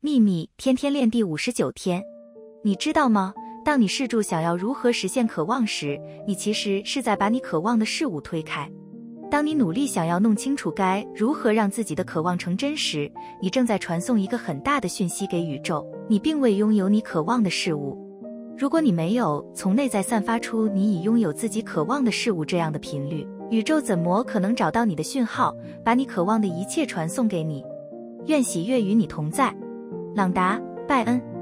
秘密天天练第五十九天，你知道吗？当你试住想要如何实现渴望时，你其实是在把你渴望的事物推开。当你努力想要弄清楚该如何让自己的渴望成真时，你正在传送一个很大的讯息给宇宙：你并未拥有你渴望的事物。如果你没有从内在散发出你已拥有自己渴望的事物这样的频率，宇宙怎么可能找到你的讯号，把你渴望的一切传送给你？愿喜悦与你同在。朗达·拜恩。